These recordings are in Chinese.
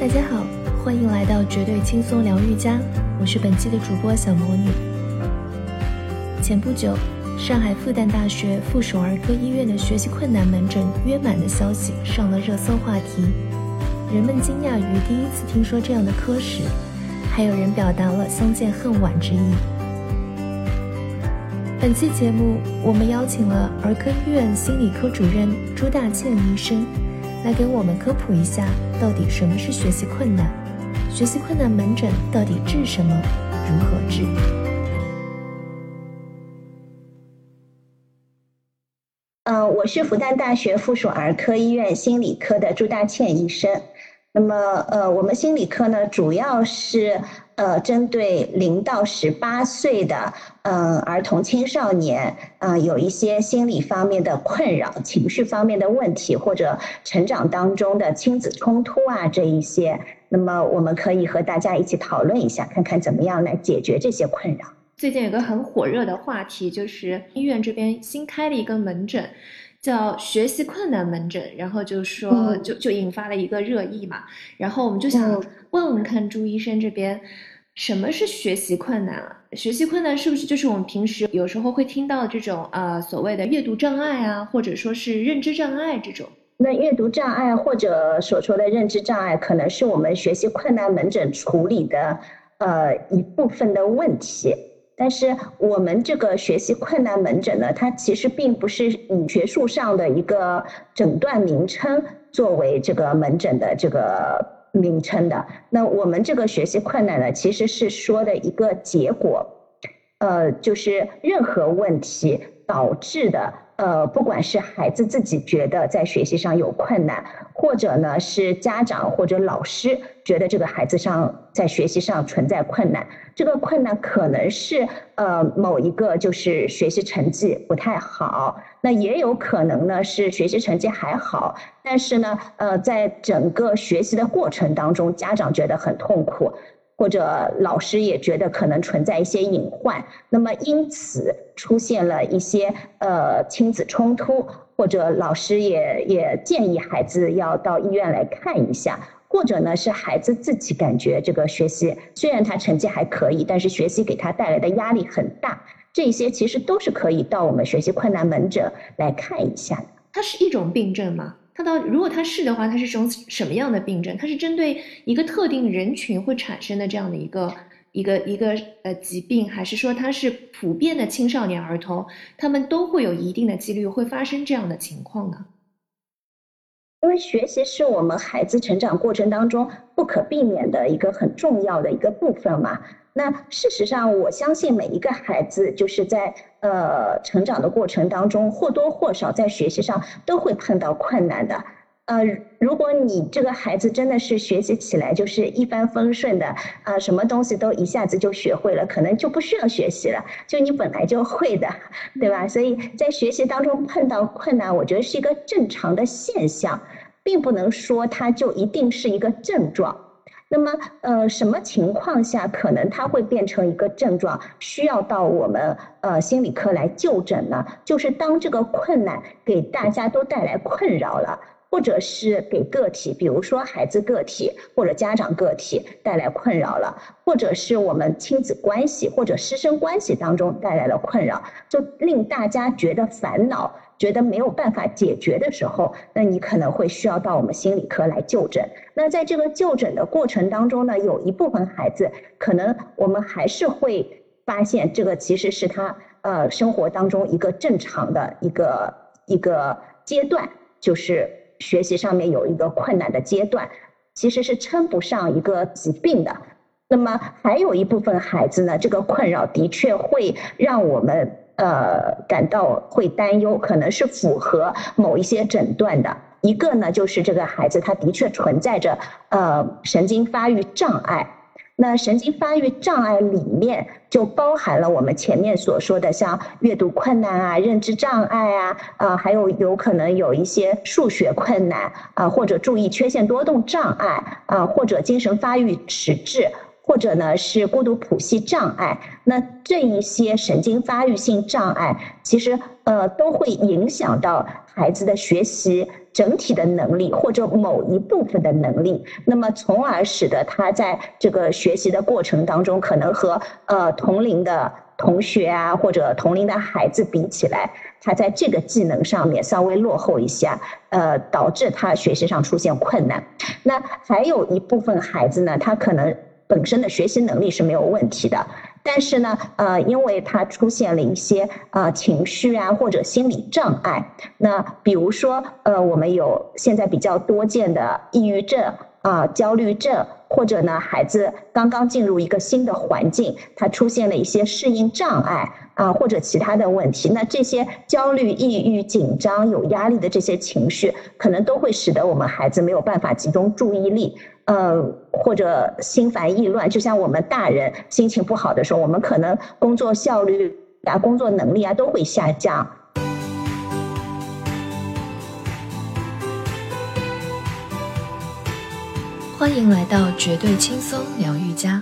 大家好，欢迎来到绝对轻松疗愈家，我是本期的主播小魔女。前不久，上海复旦大学附属儿科医院的学习困难门诊约满的消息上了热搜话题，人们惊讶于第一次听说这样的科室，还有人表达了相见恨晚之意。本期节目，我们邀请了儿科医院心理科主任朱大倩医生，来给我们科普一下，到底什么是学习困难，学习困难门诊到底治什么，如何治？嗯，我是复旦大学附属儿科医院心理科的朱大倩医生。那么，呃，我们心理科呢，主要是呃针对零到十八岁的嗯儿童青少年，啊有一些心理方面的困扰、情绪方面的问题，或者成长当中的亲子冲突啊这一些，那么我们可以和大家一起讨论一下，看看怎么样来解决这些困扰。最近有个很火热的话题，就是医院这边新开了一个门诊。叫学习困难门诊，然后就说就就引发了一个热议嘛，然后我们就想问问看朱医生这边，什么是学习困难啊？学习困难是不是就是我们平时有时候会听到这种呃所谓的阅读障碍啊，或者说是认知障碍这种？那阅读障碍或者所说的认知障碍，可能是我们学习困难门诊处理的呃一部分的问题。但是我们这个学习困难门诊呢，它其实并不是以学术上的一个诊断名称作为这个门诊的这个名称的。那我们这个学习困难呢，其实是说的一个结果，呃，就是任何问题导致的。呃，不管是孩子自己觉得在学习上有困难，或者呢是家长或者老师觉得这个孩子上在学习上存在困难，这个困难可能是呃某一个就是学习成绩不太好，那也有可能呢是学习成绩还好，但是呢呃在整个学习的过程当中，家长觉得很痛苦。或者老师也觉得可能存在一些隐患，那么因此出现了一些呃亲子冲突，或者老师也也建议孩子要到医院来看一下，或者呢是孩子自己感觉这个学习虽然他成绩还可以，但是学习给他带来的压力很大，这些其实都是可以到我们学习困难门诊来看一下的。它是一种病症吗？它到如果它是的话，它是种什么样的病症？它是针对一个特定人群会产生的这样的一个一个一个呃疾病，还是说它是普遍的青少年儿童，他们都会有一定的几率会发生这样的情况呢？因为学习是我们孩子成长过程当中不可避免的一个很重要的一个部分嘛。那事实上，我相信每一个孩子就是在呃成长的过程当中，或多或少在学习上都会碰到困难的。呃，如果你这个孩子真的是学习起来就是一帆风顺的，啊，什么东西都一下子就学会了，可能就不需要学习了，就你本来就会的，对吧？所以在学习当中碰到困难，我觉得是一个正常的现象，并不能说它就一定是一个症状。那么，呃，什么情况下可能它会变成一个症状，需要到我们呃心理科来就诊呢？就是当这个困难给大家都带来困扰了，或者是给个体，比如说孩子个体或者家长个体带来困扰了，或者是我们亲子关系或者师生关系当中带来了困扰，就令大家觉得烦恼。觉得没有办法解决的时候，那你可能会需要到我们心理科来就诊。那在这个就诊的过程当中呢，有一部分孩子可能我们还是会发现，这个其实是他呃生活当中一个正常的一个一个阶段，就是学习上面有一个困难的阶段，其实是称不上一个疾病的。那么还有一部分孩子呢，这个困扰的确会让我们。呃，感到会担忧，可能是符合某一些诊断的。一个呢，就是这个孩子他的确存在着呃神经发育障碍。那神经发育障碍里面就包含了我们前面所说的，像阅读困难啊、认知障碍啊，啊，还有有可能有一些数学困难啊，或者注意缺陷多动障碍啊，或者精神发育迟滞。或者呢是孤独谱系障碍，那这一些神经发育性障碍，其实呃都会影响到孩子的学习整体的能力或者某一部分的能力，那么从而使得他在这个学习的过程当中，可能和呃同龄的同学啊或者同龄的孩子比起来，他在这个技能上面稍微落后一下，呃，导致他学习上出现困难。那还有一部分孩子呢，他可能本身的学习能力是没有问题的。但是呢，呃，因为他出现了一些啊情绪啊或者心理障碍，那比如说，呃，我们有现在比较多见的抑郁症啊、焦虑症，或者呢，孩子刚刚进入一个新的环境，他出现了一些适应障碍啊或者其他的问题，那这些焦虑、抑郁、紧张、有压力的这些情绪，可能都会使得我们孩子没有办法集中注意力。呃，或者心烦意乱，就像我们大人心情不好的时候，我们可能工作效率啊、工作能力啊都会下降。欢迎来到绝对轻松疗愈家。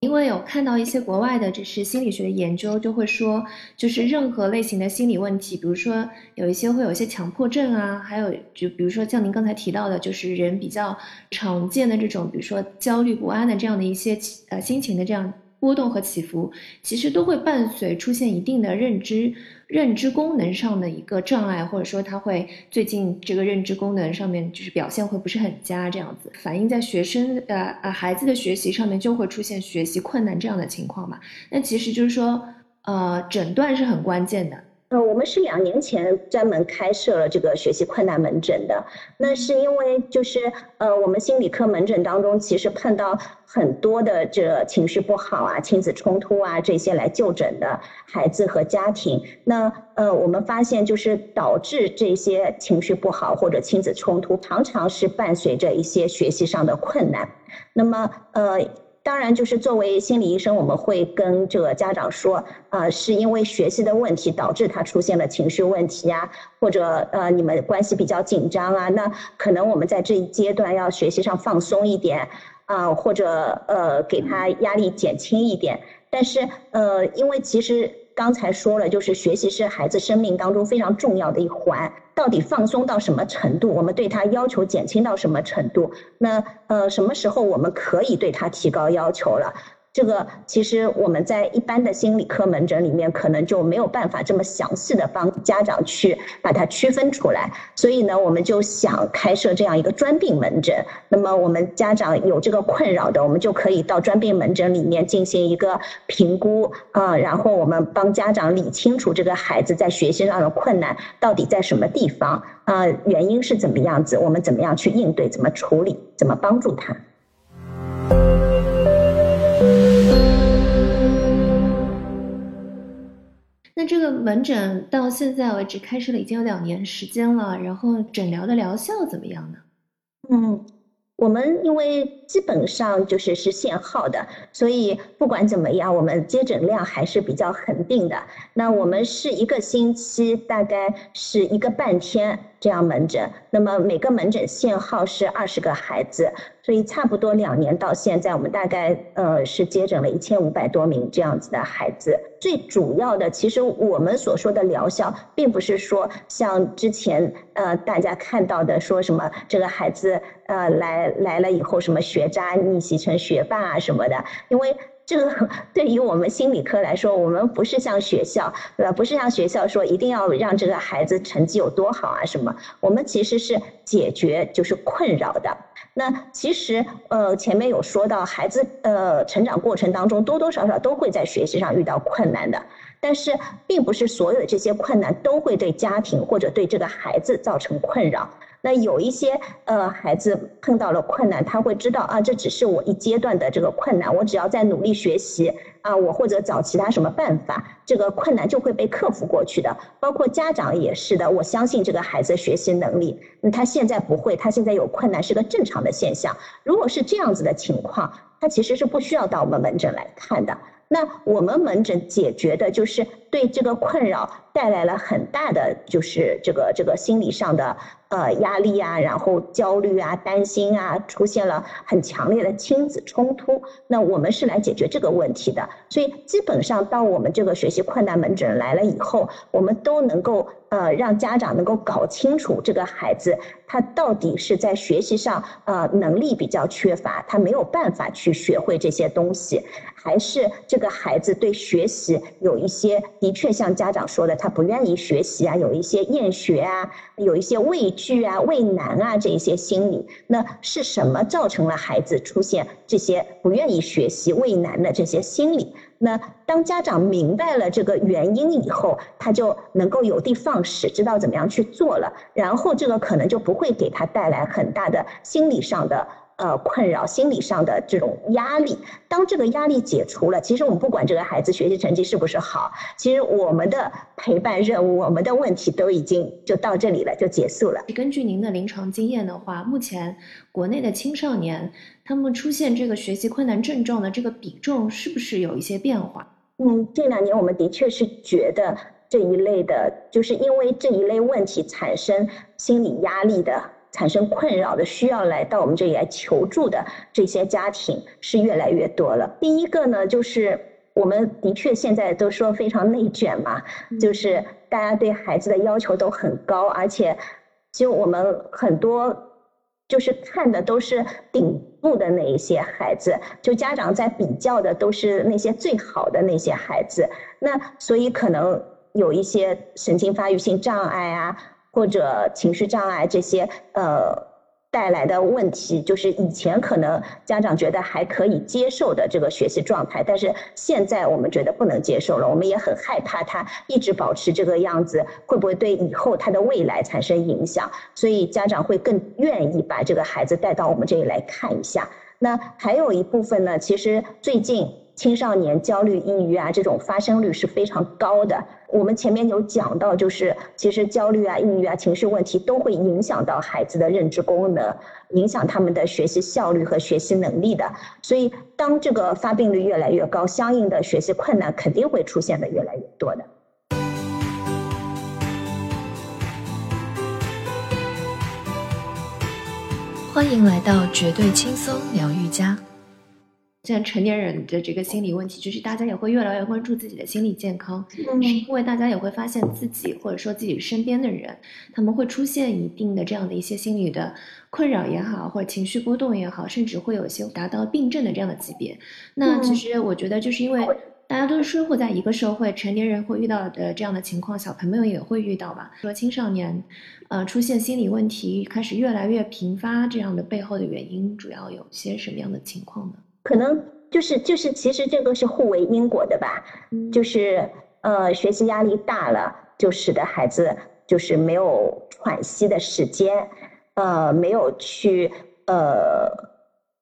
因为有看到一些国外的，就是心理学的研究，就会说，就是任何类型的心理问题，比如说有一些会有一些强迫症啊，还有就比如说像您刚才提到的，就是人比较常见的这种，比如说焦虑不安的这样的一些呃心情的这样。波动和起伏，其实都会伴随出现一定的认知、认知功能上的一个障碍，或者说他会最近这个认知功能上面就是表现会不是很佳，这样子反映在学生呃呃孩子的学习上面就会出现学习困难这样的情况嘛？那其实就是说，呃，诊断是很关键的。呃，我们是两年前专门开设了这个学习困难门诊的。那是因为就是呃，我们心理科门诊当中，其实碰到很多的这情绪不好啊、亲子冲突啊这些来就诊的孩子和家庭。那呃，我们发现就是导致这些情绪不好或者亲子冲突，常常是伴随着一些学习上的困难。那么呃。当然，就是作为心理医生，我们会跟这个家长说，呃，是因为学习的问题导致他出现了情绪问题啊，或者呃，你们关系比较紧张啊，那可能我们在这一阶段要学习上放松一点啊，或者呃，给他压力减轻一点。但是呃，因为其实。刚才说了，就是学习是孩子生命当中非常重要的一环。到底放松到什么程度？我们对他要求减轻到什么程度？那呃，什么时候我们可以对他提高要求了？这个其实我们在一般的心理科门诊里面，可能就没有办法这么详细的帮家长去把它区分出来。所以呢，我们就想开设这样一个专病门诊。那么我们家长有这个困扰的，我们就可以到专病门诊里面进行一个评估啊，然后我们帮家长理清楚这个孩子在学习上的困难到底在什么地方啊，原因是怎么样子，我们怎么样去应对，怎么处理，怎么帮助他。这个门诊到现在为止开设了已经有两年时间了，然后诊疗的疗效怎么样呢？嗯。我们因为基本上就是是限号的，所以不管怎么样，我们接诊量还是比较恒定的。那我们是一个星期大概是一个半天这样门诊，那么每个门诊限号是二十个孩子，所以差不多两年到现在，我们大概呃是接诊了一千五百多名这样子的孩子。最主要的，其实我们所说的疗效，并不是说像之前呃大家看到的说什么这个孩子呃来来了以后什么学学渣逆袭成学霸啊什么的，因为这个 对于我们心理科来说，我们不是像学校对吧？不是像学校说一定要让这个孩子成绩有多好啊什么，我们其实是解决就是困扰的。那其实，呃，前面有说到，孩子呃成长过程当中多多少少都会在学习上遇到困难的，但是并不是所有的这些困难都会对家庭或者对这个孩子造成困扰。那有一些呃孩子碰到了困难，他会知道啊，这只是我一阶段的这个困难，我只要在努力学习啊，我或者找其他什么办法，这个困难就会被克服过去的。包括家长也是的，我相信这个孩子学习能力，那他现在不会，他现在有困难是个正常的现象。如果是这样子的情况，他其实是不需要到我们门诊来看的。那我们门诊解决的就是对这个困扰带来了很大的就是这个这个心理上的呃压力啊，然后焦虑啊、担心啊，出现了很强烈的亲子冲突。那我们是来解决这个问题的，所以基本上到我们这个学习困难门诊来了以后，我们都能够呃让家长能够搞清楚这个孩子他到底是在学习上呃能力比较缺乏，他没有办法去学会这些东西。还是这个孩子对学习有一些的确像家长说的，他不愿意学习啊，有一些厌学啊，有一些畏惧啊、畏难啊这一些心理。那是什么造成了孩子出现这些不愿意学习、畏难的这些心理？那当家长明白了这个原因以后，他就能够有的放矢，知道怎么样去做了。然后这个可能就不会给他带来很大的心理上的。呃，困扰心理上的这种压力，当这个压力解除了，其实我们不管这个孩子学习成绩是不是好，其实我们的陪伴任务，我们的问题都已经就到这里了，就结束了。根据您的临床经验的话，目前国内的青少年他们出现这个学习困难症状的这个比重是不是有一些变化？嗯，这两年我们的确是觉得这一类的，就是因为这一类问题产生心理压力的。产生困扰的需要来到我们这里来求助的这些家庭是越来越多了。第一个呢，就是我们的确现在都说非常内卷嘛，就是大家对孩子的要求都很高，而且就我们很多就是看的都是顶部的那一些孩子，就家长在比较的都是那些最好的那些孩子，那所以可能有一些神经发育性障碍啊。或者情绪障碍这些呃带来的问题，就是以前可能家长觉得还可以接受的这个学习状态，但是现在我们觉得不能接受了，我们也很害怕他一直保持这个样子，会不会对以后他的未来产生影响？所以家长会更愿意把这个孩子带到我们这里来看一下。那还有一部分呢，其实最近。青少年焦虑、抑郁啊，这种发生率是非常高的。我们前面有讲到，就是其实焦虑啊、抑郁啊、情绪问题都会影响到孩子的认知功能，影响他们的学习效率和学习能力的。所以，当这个发病率越来越高，相应的学习困难肯定会出现的越来越多的。欢迎来到绝对轻松疗愈家。现在成年人的这个心理问题，就是大家也会越来越关注自己的心理健康，是因为大家也会发现自己或者说自己身边的人，他们会出现一定的这样的一些心理的困扰也好，或者情绪波动也好，甚至会有一些达到病症的这样的级别。那其实我觉得，就是因为大家都是生活在一个社会，成年人会遇到的这样的情况，小朋友也会遇到吧？说青少年，呃，出现心理问题开始越来越频发，这样的背后的原因，主要有些什么样的情况呢？可能就是就是，其实这个是互为因果的吧，就是呃，学习压力大了，就使得孩子就是没有喘息的时间，呃，没有去呃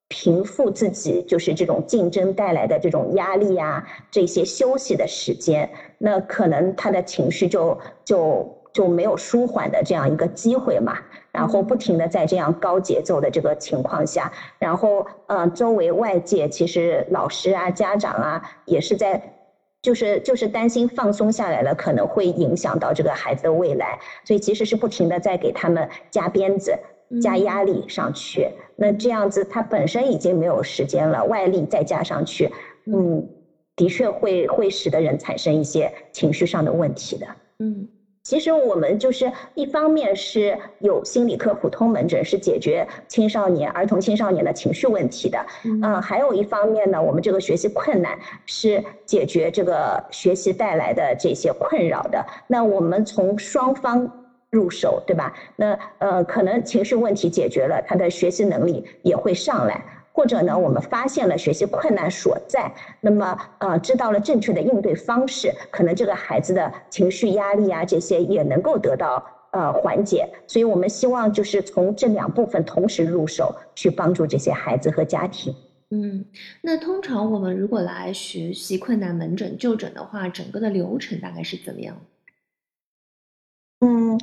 平复自己就是这种竞争带来的这种压力啊，这些休息的时间，那可能他的情绪就就。就没有舒缓的这样一个机会嘛，然后不停的在这样高节奏的这个情况下，然后呃，周围外界其实老师啊、家长啊也是在，就是就是担心放松下来了可能会影响到这个孩子的未来，所以其实是不停的在给他们加鞭子、加压力上去。那这样子他本身已经没有时间了，外力再加上去，嗯，的确会会使得人产生一些情绪上的问题的，嗯。其实我们就是一方面是有心理科普通门诊，是解决青少年、儿童、青少年的情绪问题的，嗯，还有一方面呢，我们这个学习困难是解决这个学习带来的这些困扰的。那我们从双方入手，对吧？那呃，可能情绪问题解决了，他的学习能力也会上来。或者呢，我们发现了学习困难所在，那么呃，知道了正确的应对方式，可能这个孩子的情绪压力啊这些也能够得到呃缓解。所以我们希望就是从这两部分同时入手，去帮助这些孩子和家庭。嗯，那通常我们如果来学习困难门诊就诊的话，整个的流程大概是怎么样？嗯。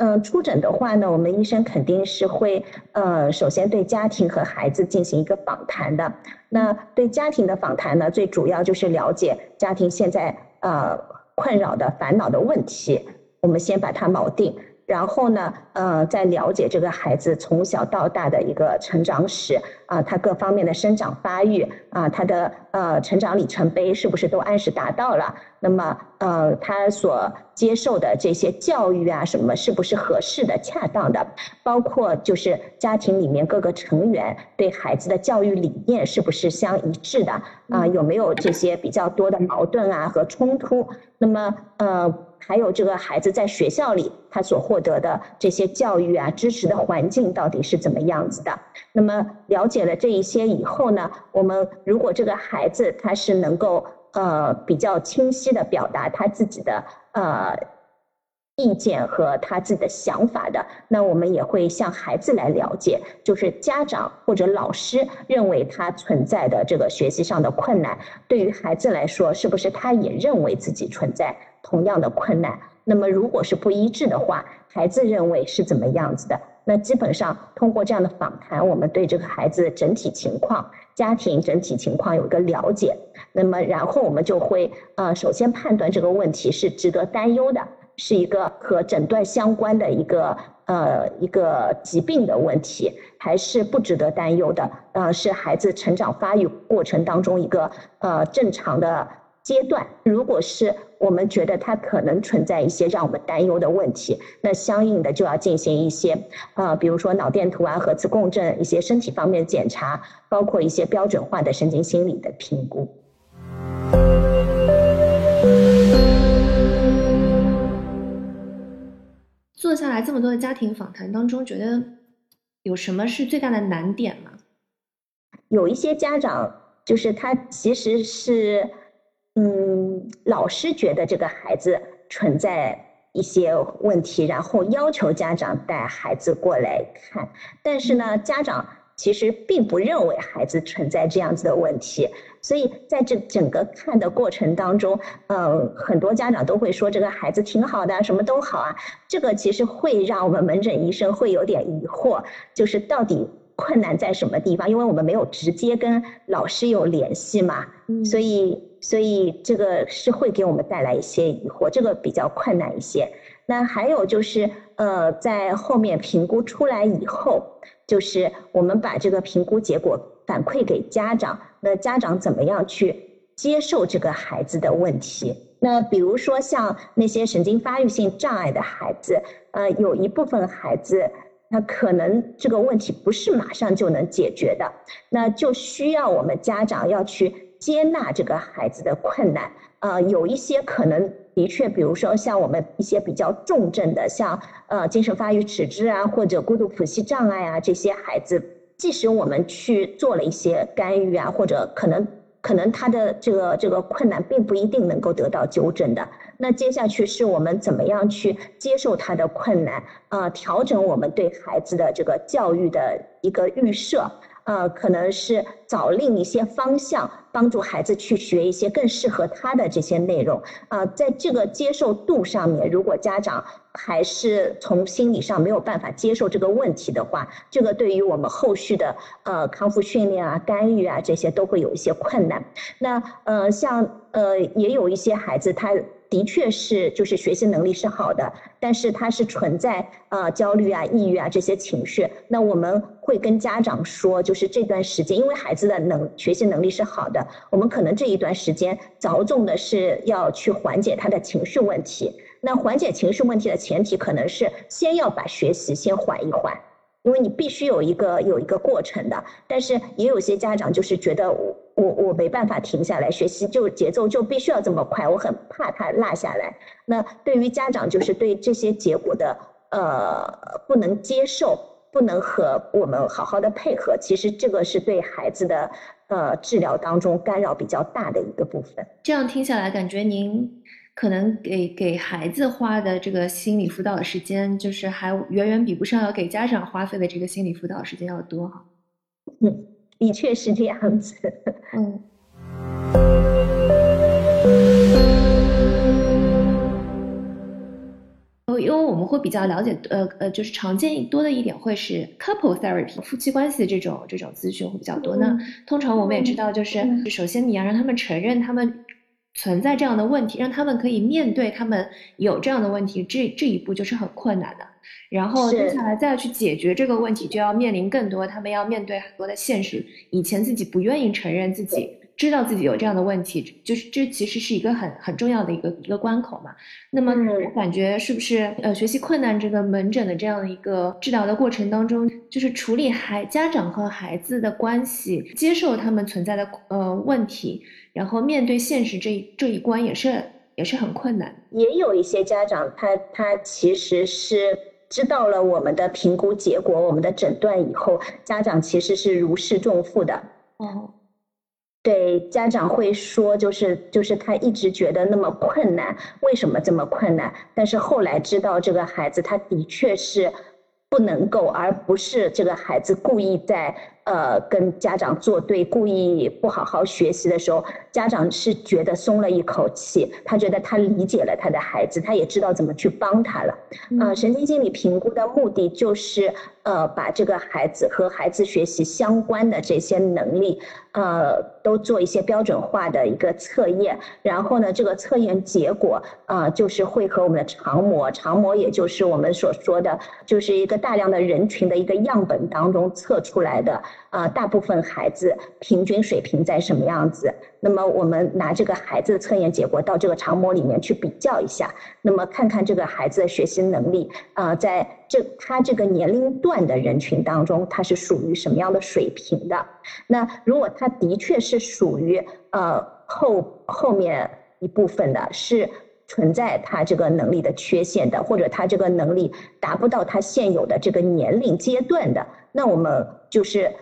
嗯，出诊的话呢，我们医生肯定是会，呃，首先对家庭和孩子进行一个访谈的。那对家庭的访谈呢，最主要就是了解家庭现在呃困扰的烦恼的问题，我们先把它锚定。然后呢，呃，再了解这个孩子从小到大的一个成长史啊，他各方面的生长发育啊，他的呃成长里程碑是不是都按时达到了？那么，呃，他所接受的这些教育啊，什么是不是合适的、恰当的？包括就是家庭里面各个成员对孩子的教育理念是不是相一致的？啊，有没有这些比较多的矛盾啊和冲突？那么，呃。还有这个孩子在学校里，他所获得的这些教育啊、支持的环境到底是怎么样子的？那么了解了这一些以后呢，我们如果这个孩子他是能够呃比较清晰的表达他自己的呃意见和他自己的想法的，那我们也会向孩子来了解，就是家长或者老师认为他存在的这个学习上的困难，对于孩子来说，是不是他也认为自己存在？同样的困难，那么如果是不一致的话，孩子认为是怎么样子的？那基本上通过这样的访谈，我们对这个孩子整体情况、家庭整体情况有一个了解。那么然后我们就会呃，首先判断这个问题是值得担忧的，是一个和诊断相关的一个呃一个疾病的问题，还是不值得担忧的？呃，是孩子成长发育过程当中一个呃正常的。阶段，如果是我们觉得它可能存在一些让我们担忧的问题，那相应的就要进行一些，呃，比如说脑电图啊、核磁共振、一些身体方面的检查，包括一些标准化的神经心理的评估。做下来这么多的家庭访谈当中，觉得有什么是最大的难点吗？有一些家长就是他其实是。嗯，老师觉得这个孩子存在一些问题，然后要求家长带孩子过来看。但是呢，家长其实并不认为孩子存在这样子的问题，所以在这整个看的过程当中，呃，很多家长都会说这个孩子挺好的，什么都好啊。这个其实会让我们门诊医生会有点疑惑，就是到底困难在什么地方？因为我们没有直接跟老师有联系嘛，所以。所以这个是会给我们带来一些疑惑，这个比较困难一些。那还有就是，呃，在后面评估出来以后，就是我们把这个评估结果反馈给家长，那家长怎么样去接受这个孩子的问题？那比如说像那些神经发育性障碍的孩子，呃，有一部分孩子，那可能这个问题不是马上就能解决的，那就需要我们家长要去。接纳这个孩子的困难，呃，有一些可能的确，比如说像我们一些比较重症的，像呃精神发育迟滞啊，或者孤独谱系障碍啊，这些孩子，即使我们去做了一些干预啊，或者可能可能他的这个这个困难并不一定能够得到纠正的。那接下去是我们怎么样去接受他的困难，呃，调整我们对孩子的这个教育的一个预设。呃，可能是找另一些方向，帮助孩子去学一些更适合他的这些内容。啊，在这个接受度上面，如果家长还是从心理上没有办法接受这个问题的话，这个对于我们后续的呃康复训练啊、干预啊这些都会有一些困难。那呃，像呃，也有一些孩子他。的确是，就是学习能力是好的，但是他是存在呃焦虑啊、抑郁啊这些情绪。那我们会跟家长说，就是这段时间，因为孩子的能学习能力是好的，我们可能这一段时间着重的是要去缓解他的情绪问题。那缓解情绪问题的前提，可能是先要把学习先缓一缓。因为你必须有一个有一个过程的，但是也有些家长就是觉得我我我没办法停下来学习，就节奏就必须要这么快，我很怕他落下来。那对于家长就是对这些结果的呃不能接受，不能和我们好好的配合，其实这个是对孩子的呃治疗当中干扰比较大的一个部分。这样听下来，感觉您。可能给给孩子花的这个心理辅导的时间，就是还远远比不上要给家长花费的这个心理辅导时间要多哈。嗯，的确是这样子。嗯。因为我们会比较了解，呃呃，就是常见多的一点会是 couple therapy，夫妻关系的这种这种咨询会比较多。那通常我们也知道，就是首先你要让他们承认他们。存在这样的问题，让他们可以面对他们有这样的问题，这这一步就是很困难的。然后接下来再去解决这个问题，就要面临更多，他们要面对很多的现实。以前自己不愿意承认自己。知道自己有这样的问题，就是这其实是一个很很重要的一个一个关口嘛。那么我感觉是不是呃学习困难这个门诊的这样的一个治疗的过程当中，就是处理孩家长和孩子的关系，接受他们存在的呃问题，然后面对现实这一这一关也是也是很困难。也有一些家长他他其实是知道了我们的评估结果、我们的诊断以后，家长其实是如释重负的。哦。对家长会说，就是就是他一直觉得那么困难，为什么这么困难？但是后来知道这个孩子他的确是不能够，而不是这个孩子故意在。呃，跟家长作对，故意不好好学习的时候，家长是觉得松了一口气，他觉得他理解了他的孩子，他也知道怎么去帮他了。呃，神经心理评估的目的就是，呃，把这个孩子和孩子学习相关的这些能力，呃，都做一些标准化的一个测验，然后呢，这个测验结果，啊，就是会和我们的常模，常模也就是我们所说的，就是一个大量的人群的一个样本当中测出来的。啊，大部分孩子平均水平在什么样子？那么我们拿这个孩子的测验结果到这个长模里面去比较一下，那么看看这个孩子的学习能力啊，在这他这个年龄段的人群当中，他是属于什么样的水平的？那如果他的确是属于呃后后面一部分的，是存在他这个能力的缺陷的，或者他这个能力达不到他现有的这个年龄阶段的，那我们就是。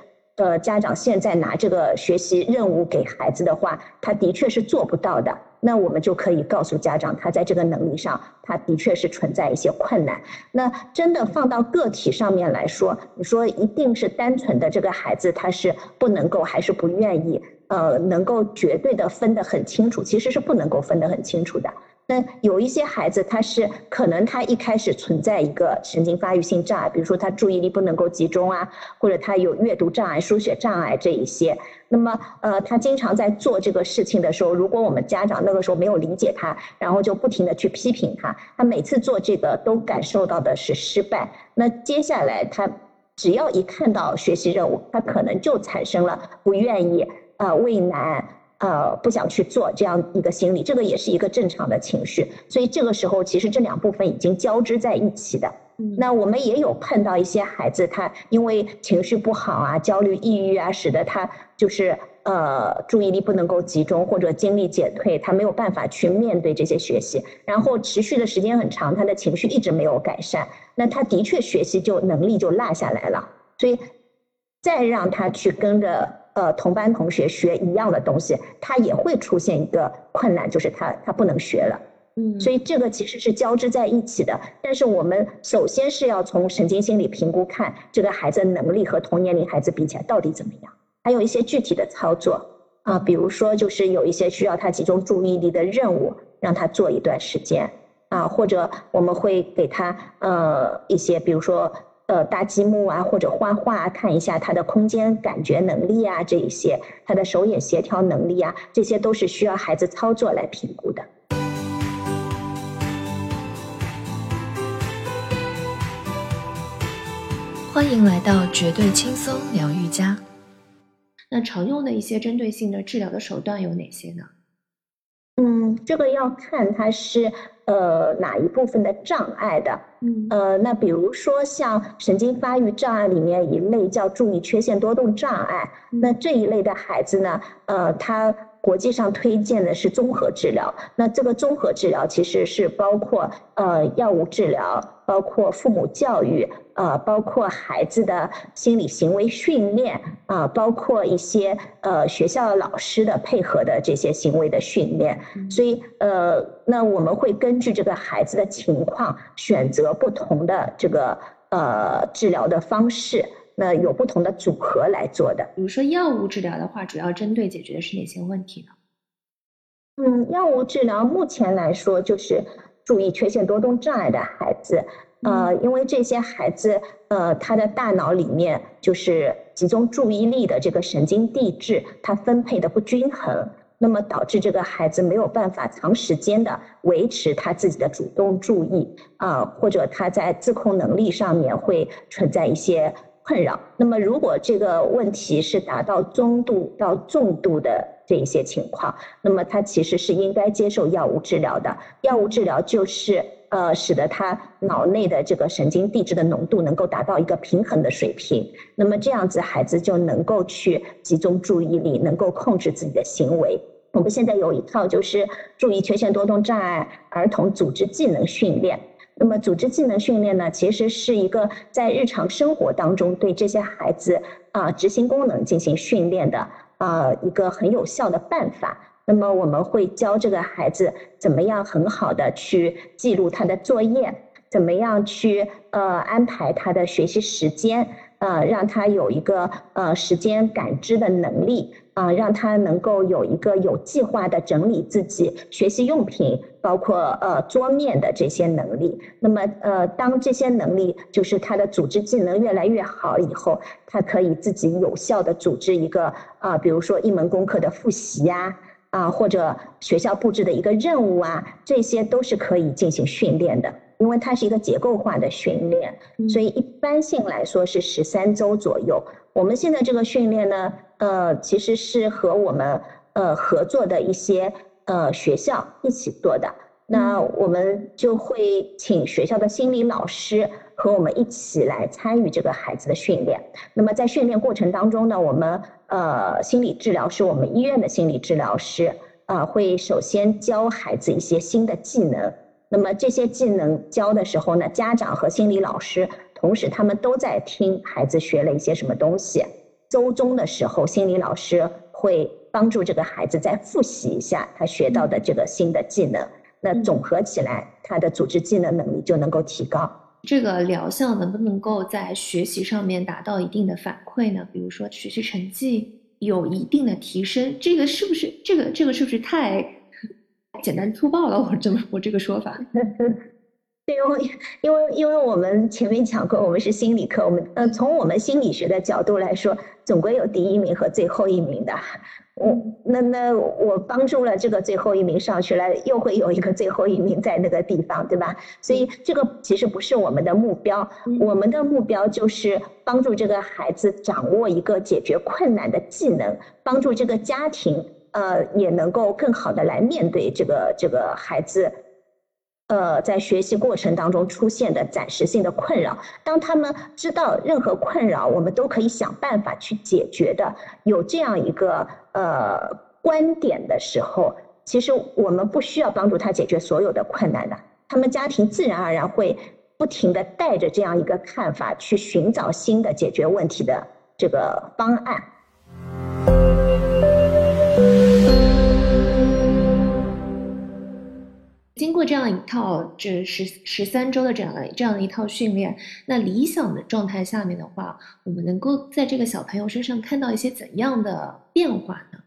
呃，家长现在拿这个学习任务给孩子的话，他的确是做不到的。那我们就可以告诉家长，他在这个能力上，他的确是存在一些困难。那真的放到个体上面来说，你说一定是单纯的这个孩子他是不能够还是不愿意？呃，能够绝对的分得很清楚，其实是不能够分得很清楚的。那有一些孩子，他是可能他一开始存在一个神经发育性障碍，比如说他注意力不能够集中啊，或者他有阅读障碍、书写障碍这一些。那么，呃，他经常在做这个事情的时候，如果我们家长那个时候没有理解他，然后就不停的去批评他，他每次做这个都感受到的是失败。那接下来他只要一看到学习任务，他可能就产生了不愿意、啊畏难。呃，不想去做这样一个心理，这个也是一个正常的情绪。所以这个时候，其实这两部分已经交织在一起的。那我们也有碰到一些孩子，他因为情绪不好啊、焦虑、抑郁啊，使得他就是呃注意力不能够集中，或者精力减退，他没有办法去面对这些学习，然后持续的时间很长，他的情绪一直没有改善，那他的确学习就能力就落下来了。所以再让他去跟着。呃，同班同学学一样的东西，他也会出现一个困难，就是他他不能学了。嗯，所以这个其实是交织在一起的。但是我们首先是要从神经心理评估看这个孩子能力和同年龄孩子比起来到底怎么样，还有一些具体的操作啊，比如说就是有一些需要他集中注意力的任务，让他做一段时间啊，或者我们会给他呃一些，比如说。呃，搭积木啊，或者画画，看一下他的空间感觉能力啊，这一些，他的手眼协调能力啊，这些都是需要孩子操作来评估的。欢迎来到绝对轻松疗愈家。那常用的一些针对性的治疗的手段有哪些呢？嗯，这个要看它是呃哪一部分的障碍的。嗯，呃，那比如说像神经发育障碍里面一类叫注意缺陷多动障碍，那这一类的孩子呢，呃，他。国际上推荐的是综合治疗，那这个综合治疗其实是包括呃药物治疗，包括父母教育，呃，包括孩子的心理行为训练，啊，包括一些呃学校老师的配合的这些行为的训练，所以呃，那我们会根据这个孩子的情况选择不同的这个呃治疗的方式。那有不同的组合来做的，比如说药物治疗的话，主要针对解决的是哪些问题呢？嗯，药物治疗目前来说就是注意缺陷多动障碍的孩子，呃，因为这些孩子，呃，他的大脑里面就是集中注意力的这个神经递质，它分配的不均衡，那么导致这个孩子没有办法长时间的维持他自己的主动注意。啊，或者他在自控能力上面会存在一些困扰。那么如果这个问题是达到中度到重度的这一些情况，那么他其实是应该接受药物治疗的。药物治疗就是。呃，使得他脑内的这个神经递质的浓度能够达到一个平衡的水平，那么这样子孩子就能够去集中注意力，能够控制自己的行为。我们现在有一套就是注意缺陷多动障碍儿童组织技能训练。那么组织技能训练呢，其实是一个在日常生活当中对这些孩子啊执行功能进行训练的啊一个很有效的办法。那么我们会教这个孩子怎么样很好的去记录他的作业，怎么样去呃安排他的学习时间，呃让他有一个呃时间感知的能力，啊让他能够有一个有计划的整理自己学习用品，包括呃桌面的这些能力。那么呃当这些能力就是他的组织技能越来越好以后，他可以自己有效的组织一个啊比如说一门功课的复习呀。啊，或者学校布置的一个任务啊，这些都是可以进行训练的，因为它是一个结构化的训练，所以一般性来说是十三周左右。我们现在这个训练呢，呃，其实是和我们呃合作的一些呃学校一起做的，那我们就会请学校的心理老师。和我们一起来参与这个孩子的训练。那么在训练过程当中呢，我们呃心理治疗师，我们医院的心理治疗师啊，会首先教孩子一些新的技能。那么这些技能教的时候呢，家长和心理老师同时他们都在听孩子学了一些什么东西。周中的时候，心理老师会帮助这个孩子再复习一下他学到的这个新的技能。那总合起来，他的组织技能能力就能够提高。这个疗效能不能够在学习上面达到一定的反馈呢？比如说学习成绩有一定的提升，这个是不是这个这个是不是 太简单粗暴了？我这么我这个说法？对，因为因为因为我们前面讲过，我们是心理课，我们呃从我们心理学的角度来说，总归有第一名和最后一名的。我那那我帮助了这个最后一名上去了，又会有一个最后一名在那个地方，对吧？所以这个其实不是我们的目标，我们的目标就是帮助这个孩子掌握一个解决困难的技能，帮助这个家庭呃也能够更好的来面对这个这个孩子。呃，在学习过程当中出现的暂时性的困扰，当他们知道任何困扰我们都可以想办法去解决的，有这样一个呃观点的时候，其实我们不需要帮助他解决所有的困难的，他们家庭自然而然会不停的带着这样一个看法去寻找新的解决问题的这个方案。经过这样一套这十十三周的这样的这样的一套训练，那理想的状态下面的话，我们能够在这个小朋友身上看到一些怎样的变化呢？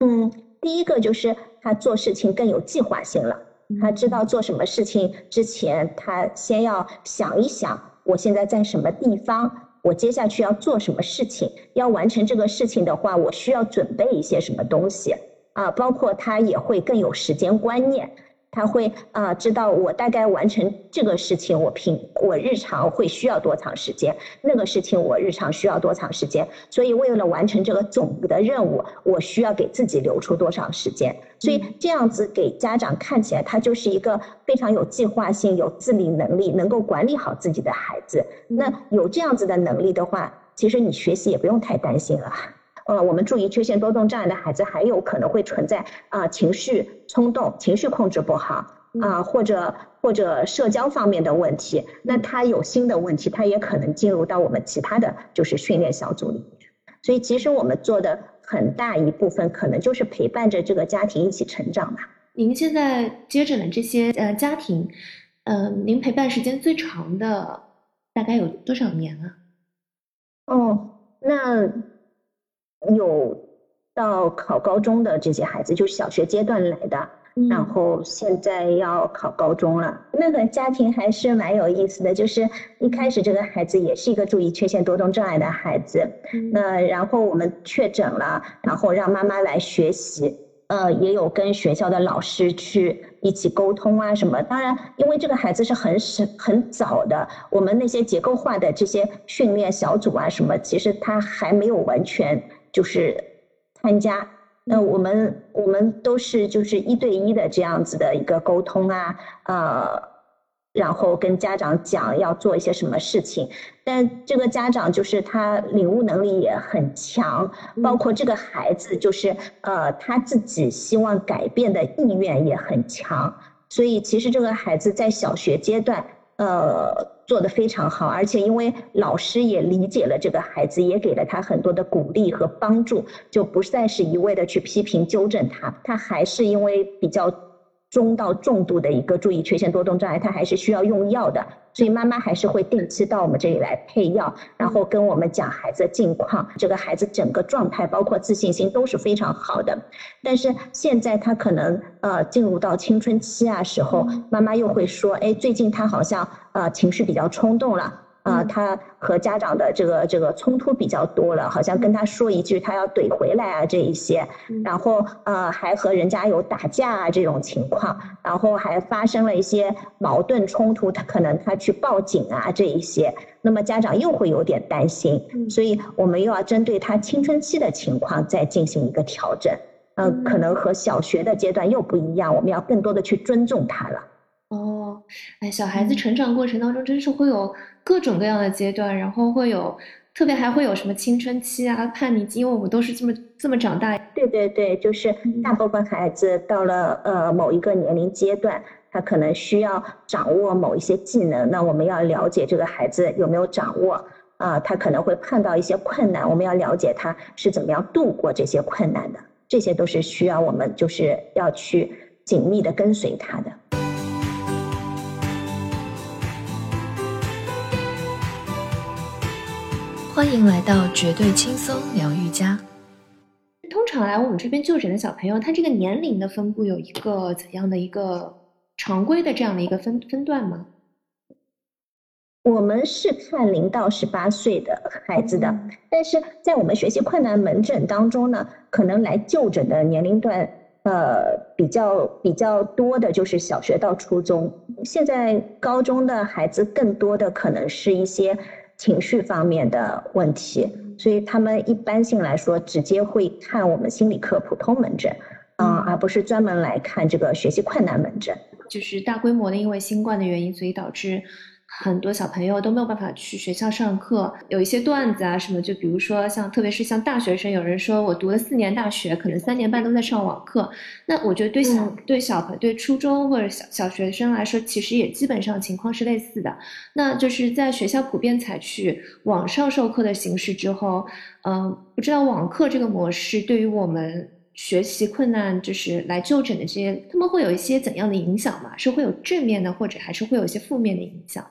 嗯，第一个就是他做事情更有计划性了，他知道做什么事情之前，他先要想一想，我现在在什么地方，我接下去要做什么事情，要完成这个事情的话，我需要准备一些什么东西啊，包括他也会更有时间观念。他会啊，知道我大概完成这个事情，我平我日常会需要多长时间，那个事情我日常需要多长时间，所以为了完成这个总的任务，我需要给自己留出多长时间，所以这样子给家长看起来，他就是一个非常有计划性、有自理能力、能够管理好自己的孩子。那有这样子的能力的话，其实你学习也不用太担心了。呃，我们注意缺陷多动障碍的孩子还有可能会存在啊情绪冲动、情绪控制不好啊，或者或者社交方面的问题。那他有新的问题，他也可能进入到我们其他的就是训练小组里。所以其实我们做的很大一部分可能就是陪伴着这个家庭一起成长吧。您现在接诊的这些呃家庭，呃，您陪伴时间最长的大概有多少年啊？哦，那。有到考高中的这些孩子，就是小学阶段来的，然后现在要考高中了。那个家庭还是蛮有意思的，就是一开始这个孩子也是一个注意缺陷多动障碍的孩子，那然后我们确诊了，然后让妈妈来学习，呃，也有跟学校的老师去一起沟通啊什么。当然，因为这个孩子是很是很早的，我们那些结构化的这些训练小组啊什么，其实他还没有完全就是参加。那我们我们都是就是一对一的这样子的一个沟通啊，呃。然后跟家长讲要做一些什么事情，但这个家长就是他领悟能力也很强，包括这个孩子就是呃他自己希望改变的意愿也很强，所以其实这个孩子在小学阶段呃做的非常好，而且因为老师也理解了这个孩子，也给了他很多的鼓励和帮助，就不再是一味的去批评纠正他，他还是因为比较。中到重度的一个注意缺陷多动障碍，他还是需要用药的，所以妈妈还是会定期到我们这里来配药，然后跟我们讲孩子的近况。这个孩子整个状态，包括自信心都是非常好的。但是现在他可能呃进入到青春期啊时候，妈妈又会说，哎，最近他好像呃情绪比较冲动了。啊，他和家长的这个这个冲突比较多了，好像跟他说一句，他要怼回来啊，这一些，然后呃还和人家有打架啊这种情况，然后还发生了一些矛盾冲突，他可能他去报警啊这一些，那么家长又会有点担心，所以我们又要针对他青春期的情况再进行一个调整，嗯，可能和小学的阶段又不一样，我们要更多的去尊重他了。哦，哎，小孩子成长过程当中真是会有。各种各样的阶段，然后会有，特别还会有什么青春期啊、叛逆期，因为我们都是这么这么长大。对对对，就是大部分孩子到了呃某一个年龄阶段，他可能需要掌握某一些技能，那我们要了解这个孩子有没有掌握啊，他可能会碰到一些困难，我们要了解他是怎么样度过这些困难的，这些都是需要我们就是要去紧密的跟随他的。欢迎来到绝对轻松疗愈家。通常来我们这边就诊的小朋友，他这个年龄的分布有一个怎样的一个常规的这样的一个分分段吗？我们是看零到十八岁的孩子的，但是在我们学习困难门诊当中呢，可能来就诊的年龄段，呃，比较比较多的就是小学到初中。现在高中的孩子更多的可能是一些。情绪方面的问题，所以他们一般性来说直接会看我们心理科普通门诊，嗯，而不是专门来看这个学习困难门诊。就是大规模的因为新冠的原因，所以导致。很多小朋友都没有办法去学校上课，有一些段子啊什么，就比如说像，特别是像大学生，有人说我读了四年大学，可能三年半都在上网课。那我觉得对小对小朋对初中或者小小学生来说，其实也基本上情况是类似的。那就是在学校普遍采取网上授课的形式之后，嗯，不知道网课这个模式对于我们。学习困难就是来就诊的这些，他们会有一些怎样的影响吗？是会有正面的，或者还是会有一些负面的影响？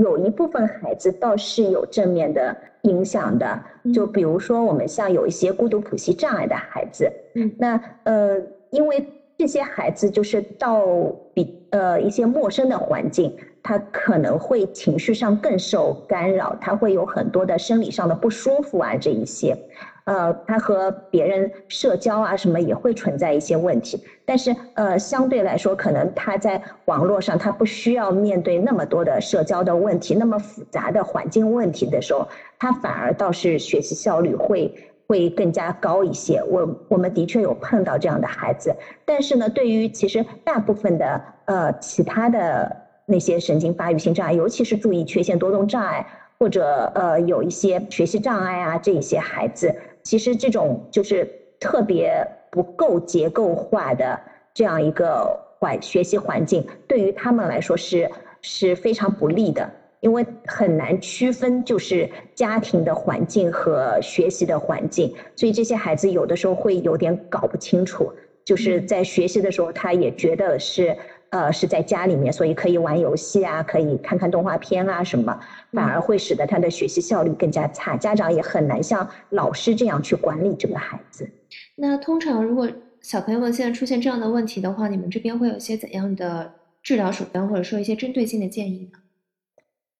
有一部分孩子倒是有正面的影响的，就比如说我们像有一些孤独谱系障碍的孩子，那呃，因为这些孩子就是到比呃一些陌生的环境，他可能会情绪上更受干扰，他会有很多的生理上的不舒服啊这一些。呃，他和别人社交啊什么也会存在一些问题，但是呃，相对来说，可能他在网络上他不需要面对那么多的社交的问题，那么复杂的环境问题的时候，他反而倒是学习效率会会更加高一些。我我们的确有碰到这样的孩子，但是呢，对于其实大部分的呃其他的那些神经发育性障碍，尤其是注意缺陷多动障碍或者呃有一些学习障碍啊这一些孩子。其实这种就是特别不够结构化的这样一个环学习环境，对于他们来说是是非常不利的，因为很难区分就是家庭的环境和学习的环境，所以这些孩子有的时候会有点搞不清楚，就是在学习的时候他也觉得是。呃，是在家里面，所以可以玩游戏啊，可以看看动画片啊，什么，反而会使得他的学习效率更加差。家长也很难像老师这样去管理这个孩子。那通常，如果小朋友们现在出现这样的问题的话，你们这边会有一些怎样的治疗手段，或者说一些针对性的建议呢？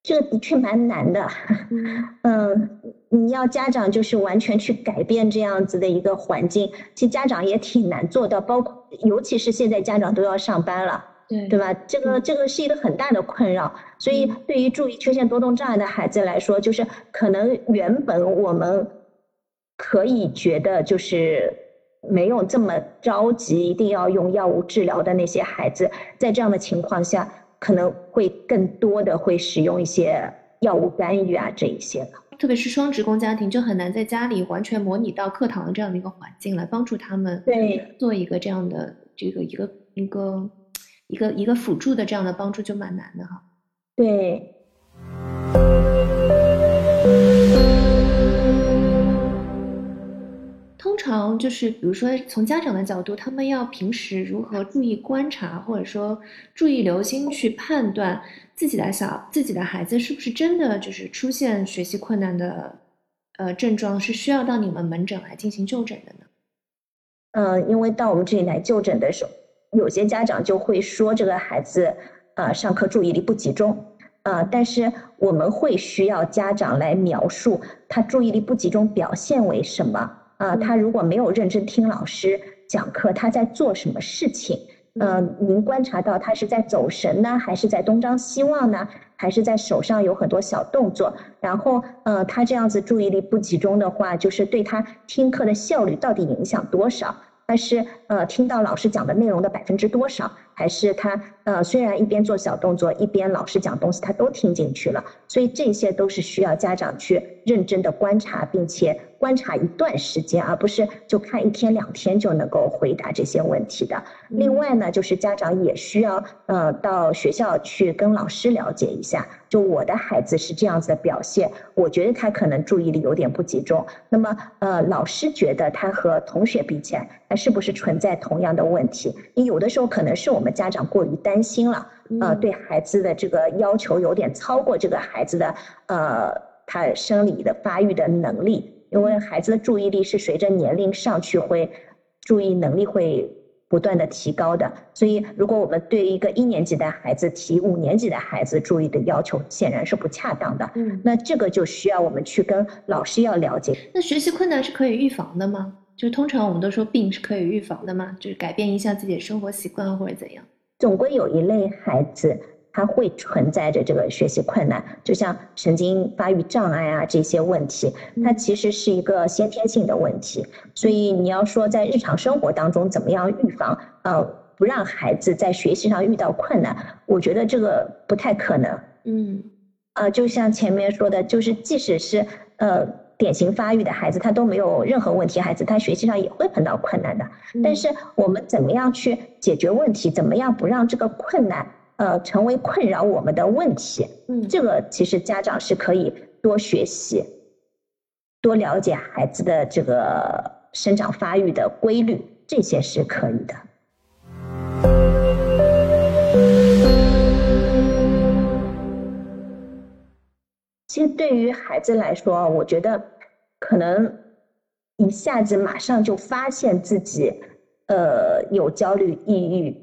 这个的确蛮难的。嗯，你要家长就是完全去改变这样子的一个环境，其实家长也挺难做到，包括尤其是现在家长都要上班了，对对吧？这个这个是一个很大的困扰。所以对于注意缺陷多动障碍的孩子来说，就是可能原本我们可以觉得就是没有这么着急，一定要用药物治疗的那些孩子，在这样的情况下。可能会更多的会使用一些药物干预啊，这一些的。特别是双职工家庭，就很难在家里完全模拟到课堂的这样的一个环境来帮助他们，对，做一个这样的这个一个一个一个一个辅助的这样的帮助就蛮难的哈。对。通常就是，比如说从家长的角度，他们要平时如何注意观察，或者说注意留心去判断自己的小自己的孩子是不是真的就是出现学习困难的呃症状，是需要到你们门诊来进行就诊的呢？嗯，因为到我们这里来就诊的时候，有些家长就会说这个孩子呃上课注意力不集中，呃，但是我们会需要家长来描述他注意力不集中表现为什么。啊，他如果没有认真听老师讲课，他在做什么事情？呃，您观察到他是在走神呢，还是在东张西望呢，还是在手上有很多小动作？然后，呃，他这样子注意力不集中的话，就是对他听课的效率到底影响多少？但是呃听到老师讲的内容的百分之多少？还是他呃虽然一边做小动作，一边老师讲东西，他都听进去了？所以这些都是需要家长去认真的观察，并且。观察一段时间，而不是就看一天两天就能够回答这些问题的。另外呢，就是家长也需要呃到学校去跟老师了解一下，就我的孩子是这样子的表现，我觉得他可能注意力有点不集中。那么呃，老师觉得他和同学比起来，他是不是存在同样的问题？你有的时候可能是我们家长过于担心了，呃，对孩子的这个要求有点超过这个孩子的呃他生理的发育的能力。因为孩子的注意力是随着年龄上去会，注意能力会不断的提高的，所以如果我们对一个一年级的孩子提五年级的孩子注意的要求，显然是不恰当的。嗯，那这个就需要我们去跟老师要了解。那学习困难是可以预防的吗？就通常我们都说病是可以预防的嘛？就是改变一下自己的生活习惯或者怎样？总归有一类孩子。他会存在着这个学习困难，就像神经发育障碍啊这些问题，它其实是一个先天性的问题。所以你要说在日常生活当中怎么样预防，呃，不让孩子在学习上遇到困难，我觉得这个不太可能。嗯，呃，就像前面说的，就是即使是呃典型发育的孩子，他都没有任何问题，孩子他学习上也会碰到困难的。但是我们怎么样去解决问题？怎么样不让这个困难？呃，成为困扰我们的问题，嗯，这个其实家长是可以多学习，多了解孩子的这个生长发育的规律，这些是可以的。其实对于孩子来说，我觉得可能一下子马上就发现自己呃有焦虑、抑郁。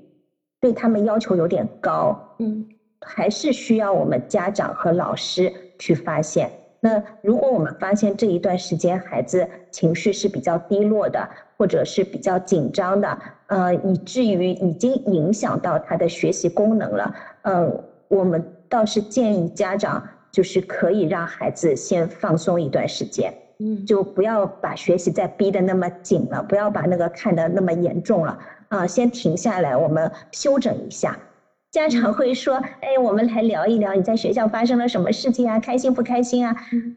对他们要求有点高，嗯，还是需要我们家长和老师去发现。那如果我们发现这一段时间孩子情绪是比较低落的，或者是比较紧张的，呃，以至于已经影响到他的学习功能了，嗯，我们倒是建议家长就是可以让孩子先放松一段时间，嗯，就不要把学习再逼得那么紧了，不要把那个看得那么严重了。啊，先停下来，我们休整一下。家长会说：“哎，我们来聊一聊你在学校发生了什么事情啊？开心不开心啊？”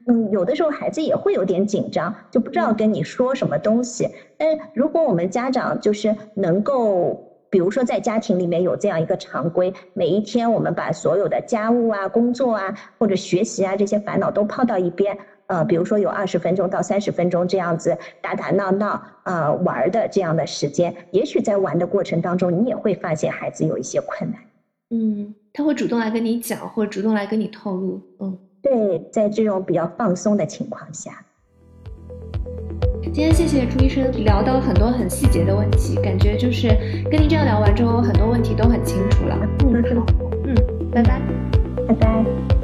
嗯，有的时候孩子也会有点紧张，就不知道跟你说什么东西。但如果我们家长就是能够，比如说在家庭里面有这样一个常规，每一天我们把所有的家务啊、工作啊或者学习啊这些烦恼都抛到一边。呃，比如说有二十分钟到三十分钟这样子打打闹闹啊玩的这样的时间，也许在玩的过程当中，你也会发现孩子有一些困难。嗯，他会主动来跟你讲，或者主动来跟你透露。嗯，对，在这种比较放松的情况下。今天谢谢朱医生聊到了很多很细节的问题，感觉就是跟您这样聊完之后，很多问题都很清楚了。嗯，好，嗯，拜拜，拜拜。